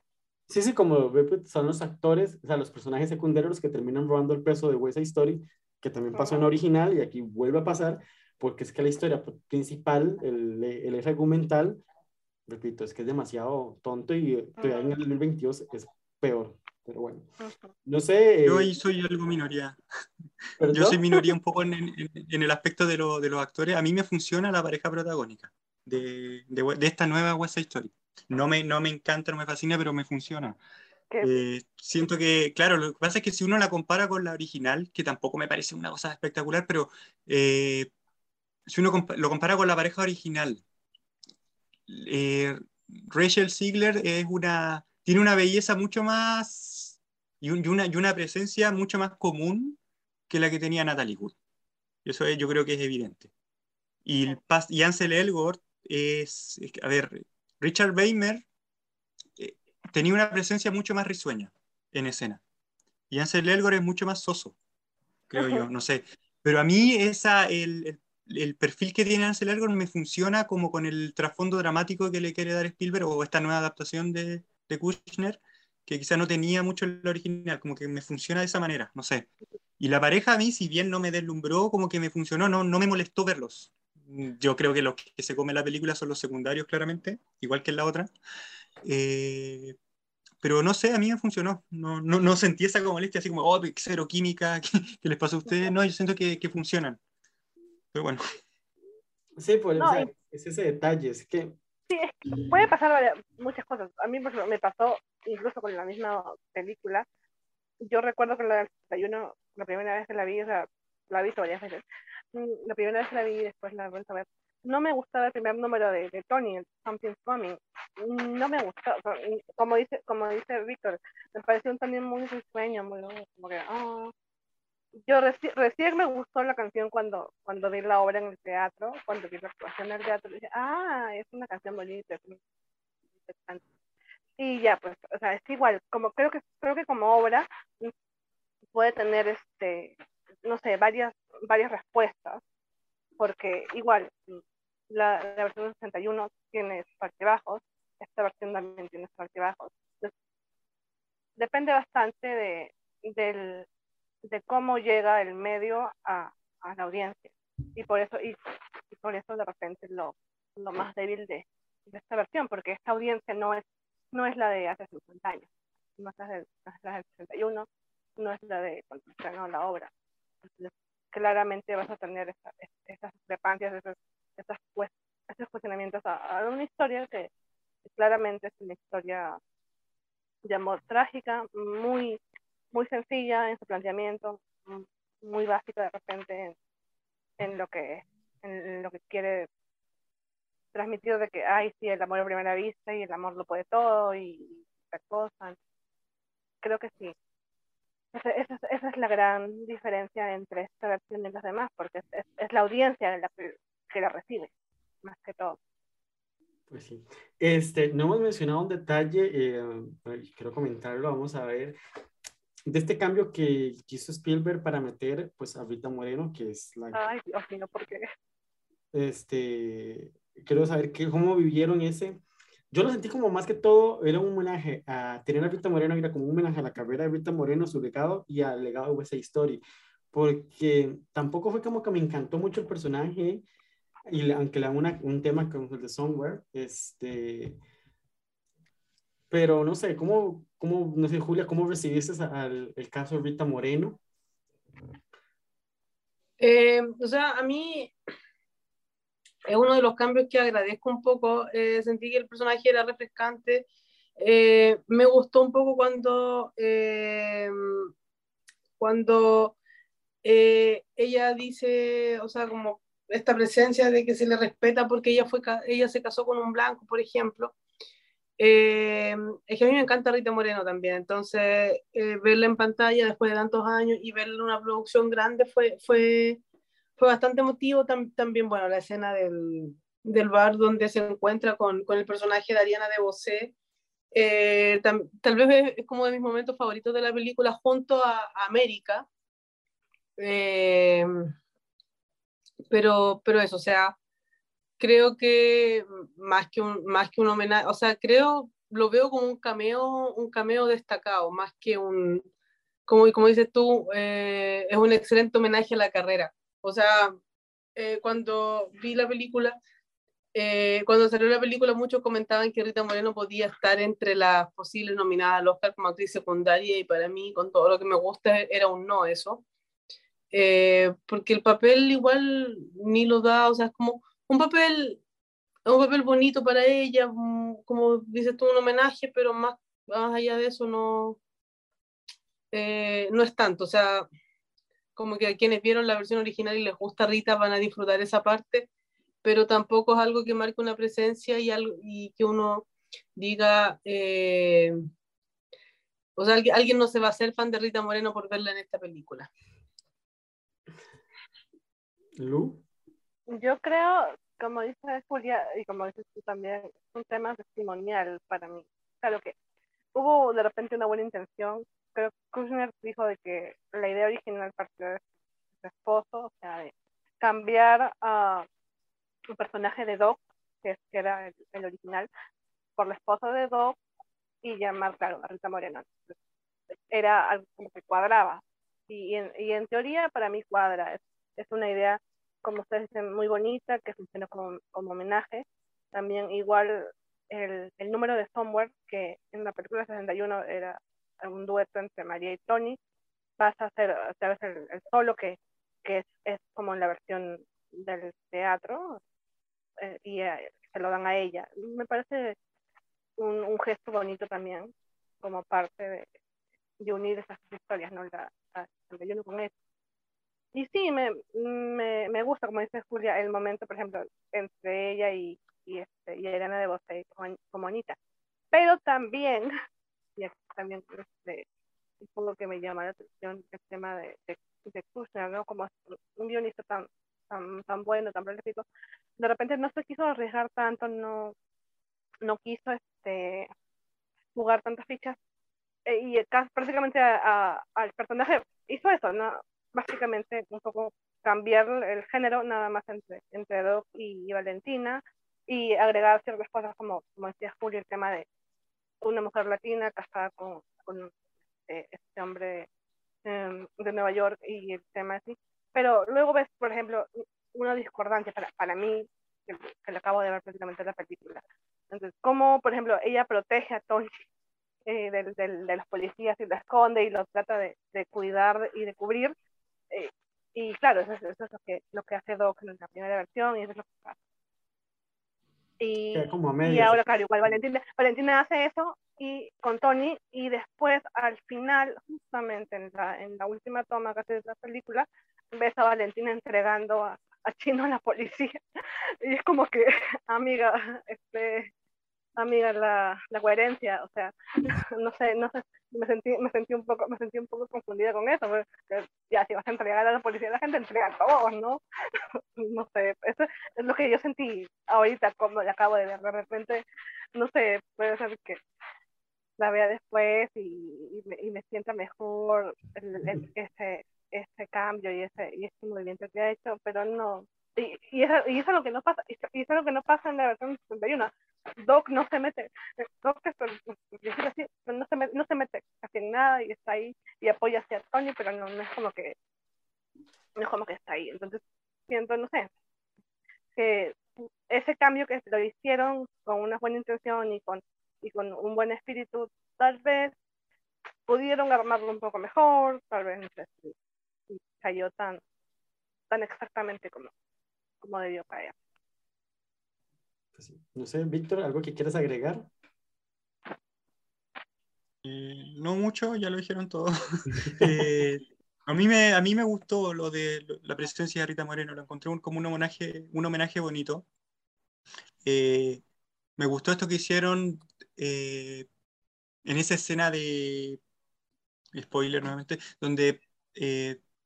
Sí, sí, como son los actores, o sea, los personajes secundarios los que terminan robando el peso de West Side Story, que también pasó uh -huh. en original y aquí vuelve a pasar, porque es que la historia principal, el, el eje argumental, repito, es que es demasiado tonto y uh -huh. en el 2022 es peor. Pero bueno, no sé. Yo ahí soy algo minoría. [LAUGHS] ¿Perdón? Yo soy minoría un poco en, en, en el aspecto de, lo, de, los actores. A mí me funciona la pareja protagónica de, de, de esta nueva West Side Story. No me, no me encanta, no me fascina, pero me funciona. Eh, siento que, claro, lo que pasa es que si uno la compara con la original, que tampoco me parece una cosa espectacular, pero eh, si uno comp lo compara con la pareja original, eh, Rachel Ziegler es una tiene una belleza mucho más y, una, y una presencia mucho más común que la que tenía Natalie Wood. Eso yo creo que es evidente. Y, el, y Ansel Elgort es, a ver, Richard Weimer eh, tenía una presencia mucho más risueña en escena. Y Ansel Elgort es mucho más soso, creo yo, no sé. Pero a mí esa, el, el, perfil que tiene Ansel Elgort me funciona como con el trasfondo dramático que le quiere dar Spielberg o esta nueva adaptación de, de Kushner, que quizá no tenía mucho el original, como que me funciona de esa manera, no sé. Y la pareja a mí, si bien no me deslumbró, como que me funcionó, no, no me molestó verlos. Yo creo que los que se comen la película son los secundarios, claramente, igual que en la otra. Eh, pero no sé, a mí me funcionó. No, no, no sentí esa como molestia, así como, oh, cero química, [LAUGHS] ¿qué, les pasó a ustedes? No, yo siento que, que funcionan. Pero bueno. Sí, pues, o sea, es ese detalle, es que... Sí, es que puede pasar muchas cosas. A mí me pasó incluso con la misma película. Yo recuerdo que la del 61, la primera vez que la vi, o sea, la he visto varias veces, mm, la primera vez que la vi y después la he vuelto a ver, no me gustaba el primer número de, de Tony, Something's Coming. No me gustó. Como dice, como dice Víctor, me pareció también muy sueño, muy como que, oh. Yo recién me gustó la canción cuando, cuando vi la obra en el teatro, cuando vi la actuación en el teatro, dije, ah, es una canción bonita, Y ya, pues, o sea, es igual, como creo que, creo que como obra puede tener, este, no sé, varias, varias respuestas, porque igual, la, la versión 61 tiene sus bajos esta versión también tiene sus bajos depende bastante de, del, de cómo llega el medio a, a la audiencia. Y por eso, y, por eso de repente lo, lo más débil de, de, esta versión, porque esta audiencia no es, no es la de hace 50 años, no es del 61, no es la de cuando estrenó la obra. Claramente vas a tener esa, esas discrepancias, esas, esas estos cuestionamientos a, una historia que claramente es una historia de amor trágica, muy, muy sencilla en su planteamiento, muy básica de repente en, lo que en lo que quiere transmitir de que ay sí el amor a primera vista y el amor lo puede todo y esta cosa creo que sí esa, esa, esa, es la gran diferencia entre esta versión y las demás porque es, es, la audiencia la que, que la recibe más que todo. Pues sí. Este, no hemos mencionado un detalle, eh, quiero comentarlo, vamos a ver, de este cambio que hizo Spielberg para meter pues a Rita Moreno, que es la... Ay, Dios mío, ¿por qué? Este, quiero saber qué cómo vivieron ese... Yo lo sentí como más que todo, era un homenaje a tener a Rita Moreno, era como un homenaje a la carrera de Rita Moreno, su legado y al legado de West Story, porque tampoco fue como que me encantó mucho el personaje, y aunque le una, un tema como el de Somewhere, este, pero no sé, ¿cómo, cómo no sé, Julia, cómo recibiste al, el caso de Rita Moreno? Eh, o sea, a mí es uno de los cambios que agradezco un poco, eh, sentí que el personaje era refrescante, eh, me gustó un poco cuando, cuando ella dice, o sea, como esta presencia de que se le respeta porque ella, fue, ella se casó con un blanco, por ejemplo. Eh, es que a mí me encanta Rita Moreno también, entonces eh, verla en pantalla después de tantos años y verla en una producción grande fue, fue, fue bastante emotivo. también, bueno, la escena del, del, bar donde se encuentra con, con el personaje de Ariana de Bosé, eh, tal vez es como de mis momentos favoritos de la película junto a, a América. Eh, pero, pero eso, o sea, creo que más que un, más que un homenaje, o sea, creo, lo veo como un cameo, un cameo destacado, más que un, como, como dices tú, eh, es un excelente homenaje a la carrera. O sea, eh, cuando vi la película, eh, cuando salió la película, muchos comentaban que Rita Moreno podía estar entre las posibles nominadas al Oscar como actriz secundaria y para mí, con todo lo que me gusta, era un no eso. Eh, porque el papel igual ni lo da, o sea, es como un papel, un papel bonito para ella, mm, como dices tú, un homenaje, pero más, más allá de eso no, eh, no es tanto, o sea, como que a quienes vieron la versión original y les gusta Rita van a disfrutar esa parte, pero tampoco es algo que marque una presencia y, algo, y que uno diga, eh, o sea, alguien, alguien no se va a hacer fan de Rita Moreno por verla en esta película. Lu. Yo creo, como dice Julia, y como dices tú también, es un tema testimonial para mí. Claro que hubo de repente una buena intención. Creo que Kushner dijo de que la idea original partió de su esposo, o sea, de cambiar a su personaje de Doc, que, es- que era el, original, por la esposa de Doc y llamar, claro, a Rita Moreno. Era algo como que cuadraba. Y, en, y en teoría para mí cuadra. Es, una idea, como ustedes dicen, muy bonita, que funciona como homenaje. También igual el, el número de Somewhere, que en la película 61 era un dueto entre María y Tony, pasa a ser otra vez el, solo que, que es, es como la versión del teatro eh, y eh, se lo dan a ella. Me parece un, un gesto bonito también como parte de, de unir esas historias, ¿no? La, la 61 con esto. Y sí, me, me, me gusta, como dice Julia, el momento, por ejemplo, entre ella y, y, este, y Elena de Bosé como, Anita. Pero también, [LAUGHS] y aquí también este, que me llama la atención el tema de, de, Kushner, ¿no? Como un guionista tan, tan, tan bueno, tan prolífico, de repente no se quiso arriesgar tanto, no, no quiso este, jugar tantas fichas eh, y prácticamente al personaje hizo eso, ¿no? Básicamente un poco cambiar el género nada más entre, entre Doc y Valentina y agregar ciertas cosas como, como decía Julio, el tema de una mujer latina casada con, con eh, este hombre em, de Nueva York y el tema así. Pero luego ves, por ejemplo, una discordancia para, para mí, que, que le acabo de ver prácticamente en la película. Entonces, cómo, por ejemplo, ella protege a Tony eh, del, del, de los policías y lo esconde y lo trata de, de cuidar y de cubrir. eh, y claro, eso, es- eso es lo que, lo que hace Doc en la primera versión y eso es lo que pasa. Y, Queda como a y ahora, claro, igual Valentina, Valentina hace eso y con Tony y después al final, justamente en la, en la última toma que hace de la película, ves a Valentina entregando a, a Chino a la policía. [LAUGHS] Y es como que, [LAUGHS] amiga, este, amiga, la, la coherencia, o sea, [LAUGHS] no sé, no sé, me sentí, me sentí un poco, me sentí un poco confundida con eso, porque ya si vas a entregar a la policía, la gente entrega a todos, ¿no? [LAUGHS] no sé, eso es lo que yo sentí ahorita cuando la acabo de ver, de repente, no sé, puede ser que la vea después y, y me, y me sienta mejor el, el- ese, ese cambio y ese, y ese movimiento que ha hecho, pero no, y, y, eso, y eso es lo que no pasa, y eso es lo que no pasa en la versión 61. Doc no se mete, Doc así, no se, mete, no se mete casi en nada y está ahí y apoya hacia Tony, pero no, no es como que no es como que está ahí. Entonces siento, no sé, que ese cambio que lo hicieron con una buena intención y con, y con un buen espíritu, tal vez pudieron armarlo un poco mejor, tal vez no sé si cayó tan, tan exactamente como, como debió caer. Pues. No sé, Víctor, ¿algo que quieras agregar? Eh, no mucho, ya lo dijeron todo. [LAUGHS] [LAUGHS] Eh, a, mí me, a mí me gustó lo de lo- la presencia de Rita Moreno, lo encontré un- como un homenaje, un homenaje bonito. Eh, me gustó esto que hicieron eh, en esa escena de, spoiler nuevamente, donde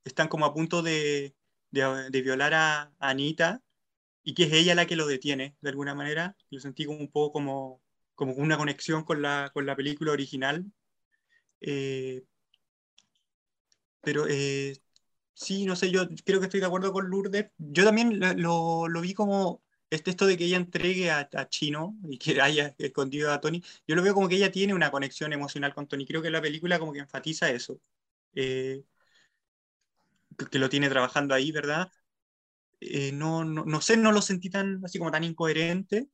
están como a punto de, de- de violar a, a Anita y que es ella la que lo detiene de alguna manera. Lo sentí como un poco como, como una conexión con la, con la película original. Eh, pero eh, sí, no sé, yo creo que estoy de acuerdo con Lourdes. Yo también lo, lo- vi como este, esto de que ella entregue a, a Chino y que haya escondido a Tony. Yo lo veo como que ella tiene una conexión emocional con Tony. Creo que la película como que enfatiza eso. Eh, que lo tiene trabajando ahí, ¿verdad? Eh, no, no, no sé, no lo sentí tan así como tan incoherente,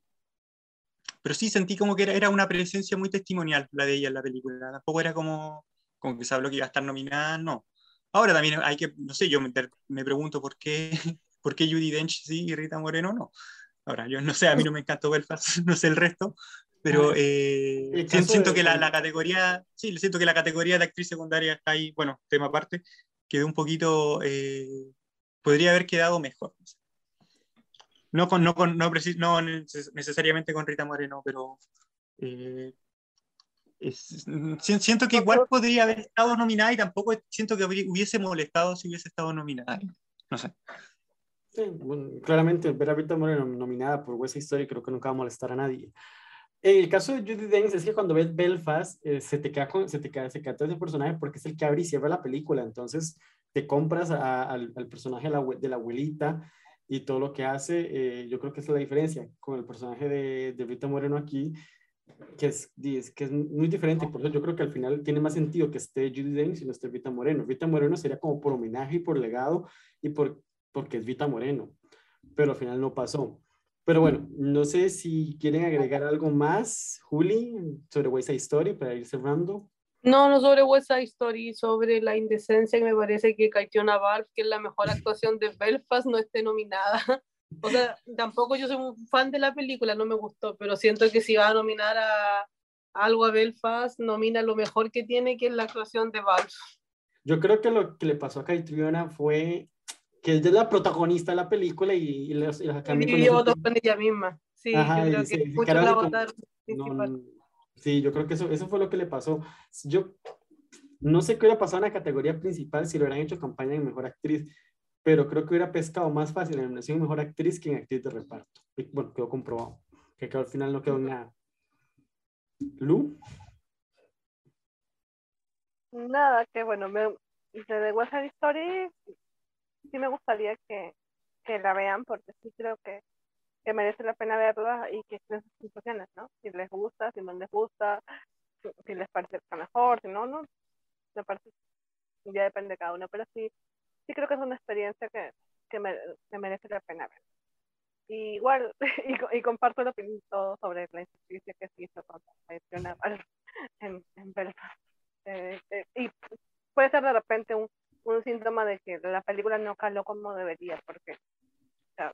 pero sí sentí como que era, era una presencia muy testimonial la de ella en la película. Tampoco era como, como que se habló que iba a estar nominada, no. Ahora también hay que, no sé, yo me, me pregunto por qué, [LAUGHS] por qué Judy Dench sí y Rita Moreno no. Ahora, yo no sé, a mí no me encantó Belfast, [LAUGHS] no sé el resto, pero eh, El siento, caso siento de- que la, la categoría, sí, siento que la categoría de actriz secundaria está ahí, bueno, tema aparte, quedó un poquito, eh, podría haber quedado mejor. No, con, no, con, no, no neces- necesariamente con Rita Moreno, pero Eh, es- si- siento que igual podría haber estado nominada y tampoco siento que hubiese molestado si hubiese estado nominada. No sé. Sí, bueno, claramente ver a Rita Moreno nominada por West Side Story creo que nunca va a molestar a nadie. En el caso de Judy Dench es que cuando ves Belfast eh, se te queda con, se te queda, se queda todo ese personaje porque es el que abre y cierra la película, entonces te compras a- al, al personaje de la, de la abuelita y todo lo que hace, eh, yo creo que esa es la diferencia con el personaje de, de Rita Moreno aquí, que es, que es muy diferente, por eso yo creo que al final tiene más sentido que esté Judy Dench y no esté Rita Moreno. Rita Moreno sería como por homenaje y por legado y por, porque es Rita Moreno, pero al final no pasó. Pero bueno, no sé si quieren agregar algo más, Juli, sobre West Side Story para ir cerrando. No, no sobre West Side Story, sobre la indecencia que me parece que Caitiona Valve, que es la mejor actuación de Belfast, no esté nominada. [LAUGHS] O sea, tampoco yo soy un fan de la película, no me gustó, pero siento que si va a nominar a algo a Belfast, nomina lo mejor que tiene, que es la actuación de Valve. Yo creo que lo que le pasó a Caitriona fue que ella es la protagonista de la película y, y los, y los acá con ella misma. Sí, Ajá, yo creo y que muchos la votaron No, no, sí, yo creo que eso, eso fue lo que le pasó. Yo no sé qué hubiera pasado en la categoría principal si lo hubieran hecho campaña en Mejor Actriz, pero creo que hubiera pescado más fácil en nominación en Mejor Actriz que en Actriz de Reparto. Y, bueno, quedó comprobado, que al final no quedó nada. Lu, Nada, que bueno, me, de West Side Story sí me gustaría que la vean porque sí creo que, que merece la pena verla y que estén sus impresiones, ¿no? Si les gusta, si no les gusta, si, les parece mejor, si no, no, me parece, ya depende de cada uno, pero sí, sí creo que es una experiencia que, que, me- que merece la pena ver. Y igual, [LAUGHS] y, y comparto la opinión todo sobre la injusticia que se hizo con la en, en Belfast. Eh, eh, y puede ser de repente un, un síntoma de que la película no caló como debería, porque o sea,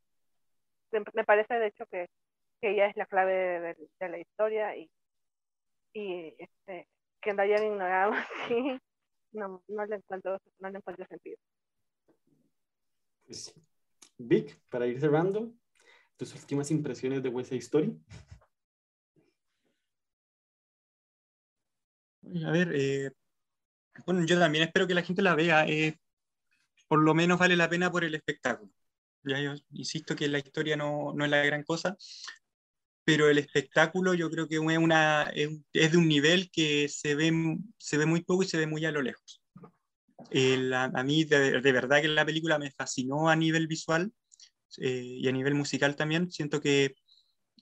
me me parece de hecho que, que ella es la clave de, de- de la historia y, y este, que la hayan ignorado [LAUGHS] así, no, no, le encuentro, no le encuentro sentido. pues, Vic, para ir cerrando, tus últimas impresiones de West Side Story. A ver, eh, bueno, yo también espero que la gente la vea. eh, por lo menos vale la pena por el espectáculo. Ya yo insisto que la historia no, no es la gran cosa, pero el espectáculo yo creo que es, una, es, de un nivel que se ve, se ve muy poco y se ve muy a lo lejos. El- a, a mí de, de verdad que la película me fascinó a nivel visual eh, y a nivel musical también. Siento que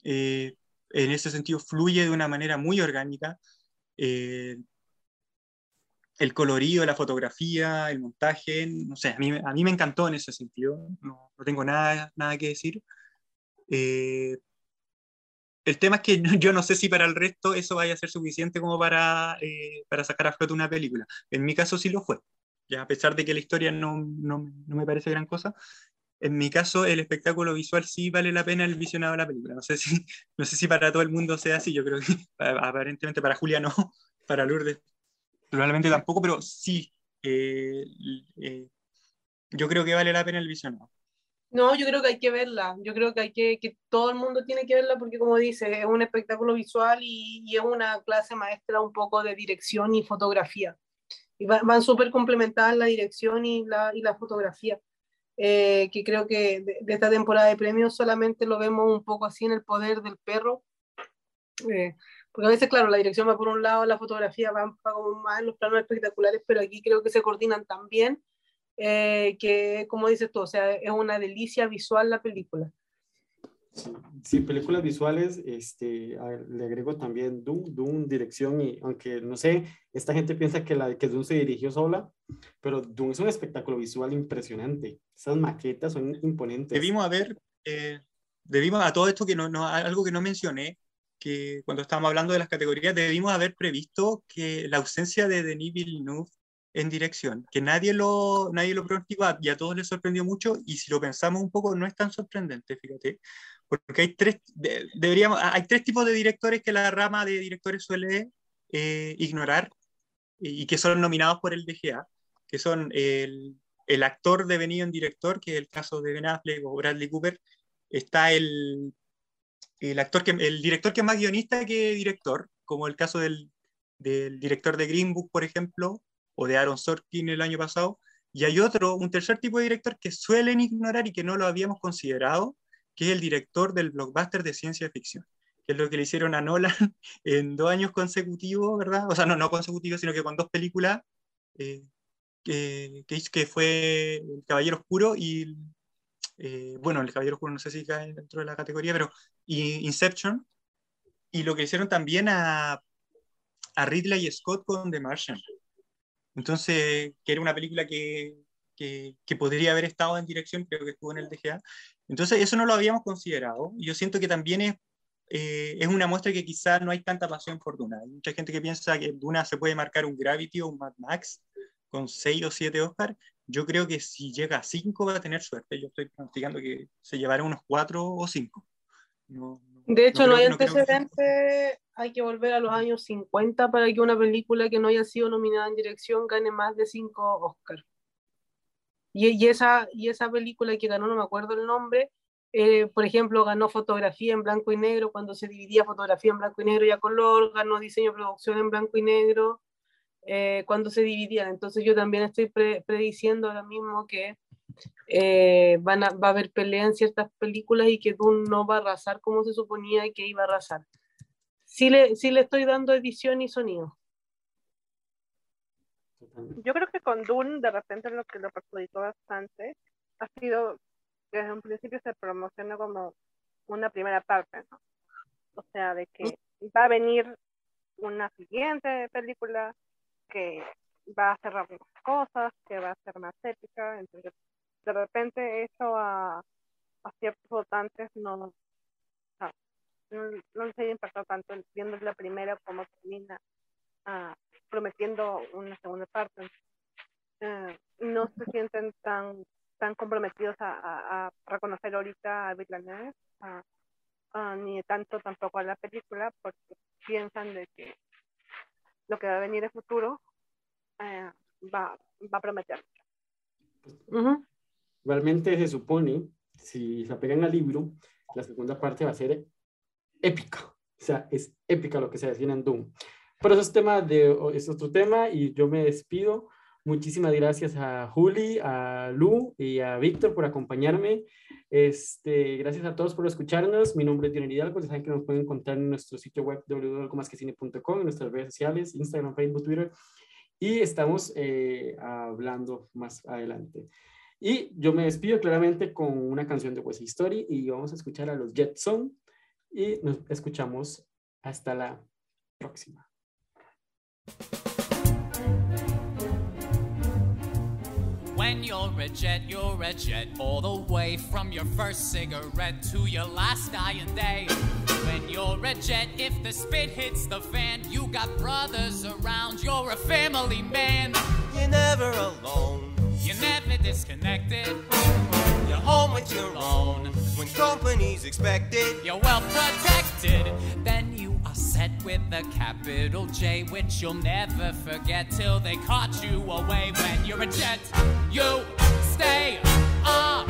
eh, en ese sentido fluye de una manera muy orgánica. Eh, el colorido, la fotografía, el montaje, no sé, a mí, a mí me encantó en ese sentido, no, no tengo nada, nada que decir. Eh, el tema es que [LAUGHS] yo no sé si para el resto eso vaya a ser suficiente como para, eh, para sacar a flote una película. En mi caso sí lo fue, ya a pesar de que la historia no, no, no me parece gran cosa. En mi caso, el espectáculo visual sí vale la pena el visionado de la película. No sé si, [LAUGHS] no sé si para todo el mundo sea así, yo creo que [LAUGHS] aparentemente para Julia no, para Lourdes probablemente tampoco, pero sí, eh, eh, yo creo que vale la pena el visionado. No, yo creo que hay que verla. Yo creo que hay que, que todo el mundo tiene que verla porque, como dice, es un espectáculo visual y, y es una clase maestra un poco de dirección y fotografía. Y va- van súper complementadas la dirección y la, y la fotografía. Eh, que creo que de, esta temporada de premios solamente lo vemos un poco así en el poder del perro. Eh, porque a veces, claro, la dirección va por un lado, la fotografía va, va como más en los planos espectaculares, pero aquí creo que se coordinan tan bien eh, que, como dices tú, o sea, es una delicia visual la película. Sí, sí, películas visuales, este, a le agrego también Doom, Doom, dirección, y aunque no sé, esta gente piensa que, la, que Doom se dirigió sola, pero Doom es un espectáculo visual impresionante. Esas maquetas son imponentes. Debimos haber, eh, debimos a todo esto que no, no, algo que no mencioné, que cuando estábamos hablando de las categorías, debimos haber previsto que la ausencia de Denis Villeneuve en dirección, que nadie lo, nadie lo pronosticaba y a todos les sorprendió mucho, y si lo pensamos un poco, no es tan sorprendente, fíjate, porque hay tres, de- deberíamos, hay tres tipos de directores que la rama de directores suele eh, ignorar y, y que son nominados por el DGA, que son el, el actor devenido en director, que es el caso de Ben Affleck o Bradley Cooper, está el, el actor que, el director que es más guionista que director, como el caso del, del director de Green Book, por ejemplo, o de Aaron Sorkin el año pasado, y hay otro, un tercer tipo de director que suelen ignorar y que no lo habíamos considerado, que es el director del blockbuster de ciencia ficción, que es lo que le hicieron a Nolan [LAUGHS] en dos años consecutivos, ¿verdad? O sea, no, no consecutivos, sino que con dos películas, eh, que, que, fue El Caballero Oscuro y, eh, bueno, El Caballero Oscuro no sé si cae dentro de la categoría, pero y Inception, y lo que hicieron también a, a Ridley Scott con The Martian. Entonces, que era una película que, que, que, podría haber estado en dirección, creo que estuvo en el DGA. Entonces, eso no lo habíamos considerado. Yo siento que también es, eh, es una muestra que quizás no hay tanta pasión por Duna. Hay mucha gente que piensa que Duna se puede marcar un Gravity o un Mad Max con 6 o 7 Oscars. Yo creo que si llega a 5 va a tener suerte. Yo estoy pronosticando que se llevará unos 4 o 5. No, de hecho, no, hay antecedentes, hay que volver a los años 50 para que una película que no haya sido nominada en dirección gane más de 5 Oscars. Y, y, esa, y esa película que ganó, no me acuerdo el nombre, eh, por ejemplo, ganó fotografía en blanco y negro cuando se dividía fotografía en blanco y negro y a color, ganó diseño y producción en blanco y negro eh, cuando se dividían. Entonces yo también estoy prediciendo ahora mismo que eh, van a, va a haber pelea en ciertas películas y que Dune no va a arrasar como se suponía que iba a arrasar. Sí le, sí le estoy dando edición y sonido. Yo creo que con Dune de repente lo que lo perjudicó bastante ha sido que desde un principio se promocionó como una primera parte, ¿no? O sea, de que va a venir una siguiente película que va a cerrar más cosas, que va a ser más épica, entonces de repente eso a, a ciertos votantes no, no, no les haya impactado tanto viendo la primera como termina uh, prometiendo una segunda parte. Uh, no se sienten tan tan comprometidos a, a, reconocer ahorita a Villeneuve, uh, ni tanto tampoco a la película, porque piensan de que lo que va a venir en futuro eh, va, va a prometer. Realmente se supone, si se apegan al libro, la segunda parte va a ser épica. O sea, es épica lo que se decía en Doom. Pero eso es, tema de, es otro tema y yo me despido. Muchísimas gracias a Juli, a Lu y a Víctor por acompañarme. Este, gracias a todos por escucharnos. Mi nombre es Dionel Hidalgo. Ya saben que nos pueden encontrar en nuestro sitio web www.algomasquecine.com, en nuestras redes sociales, Instagram, Facebook, Twitter. Y estamos eh, hablando más adelante. Y yo me despido claramente con una canción de West Story y vamos a escuchar a los Jetson y nos escuchamos hasta la próxima. When you're a jet, you're a jet all the way from your first cigarette to your last dying day. When you're a jet, if the spit hits the fan, you got brothers around, you're a family man. You're never alone You're never disconnected. You're home with your own. When company's expected, You're well protected. Then you are set with a capital J, which you'll never forget till they caught you away. When you're a jet, you stay on.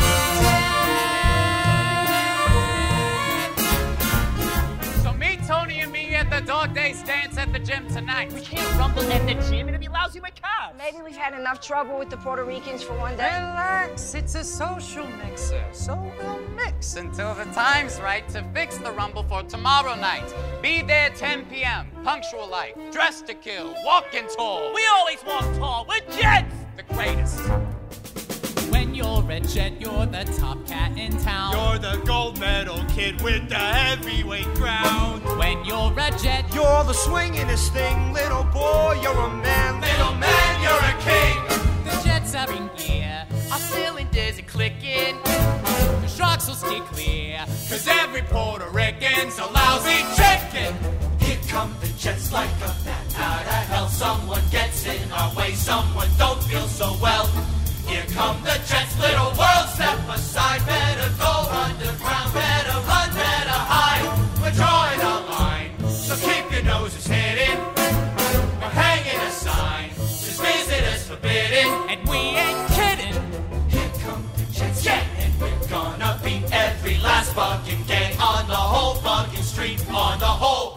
So me, Tony, and me at the dog days dance at the gym tonight. We can't rumble at the gym. It'd be lousy with cars. Maybe we've had enough trouble with the Puerto Ricans for one day. Relax, it's a social mixer, so we'll mix until the time's right to fix the rumble for tomorrow night. Be there 10 p.m., punctual like, dress to kill, walking tall. We always walk tall. We're jets. the greatest. When you're a jet, you're the top cat in town. You're the gold medal kid with the heavyweight crown. when you're a jet, you're the swingingest thing, little boy. You're a man, Little man, you're a king. the jets are in gear. Our cylinders are clicking. The sharks will stay clear. Cause every Puerto Rican's a lousy chicken. Here come the jets like a bat out of hell. Someone gets in our way, someone don't feel so well. Here come the jets, little world, step aside. Better go underground, better run, better hide. We're drawing a line, so keep your noses hidden. We're hanging a sign, this visitors forbidden. And we ain't kidding. Here come the jets, yeah, and we're gonna beat every last fucking gang. on the whole fucking street, on the whole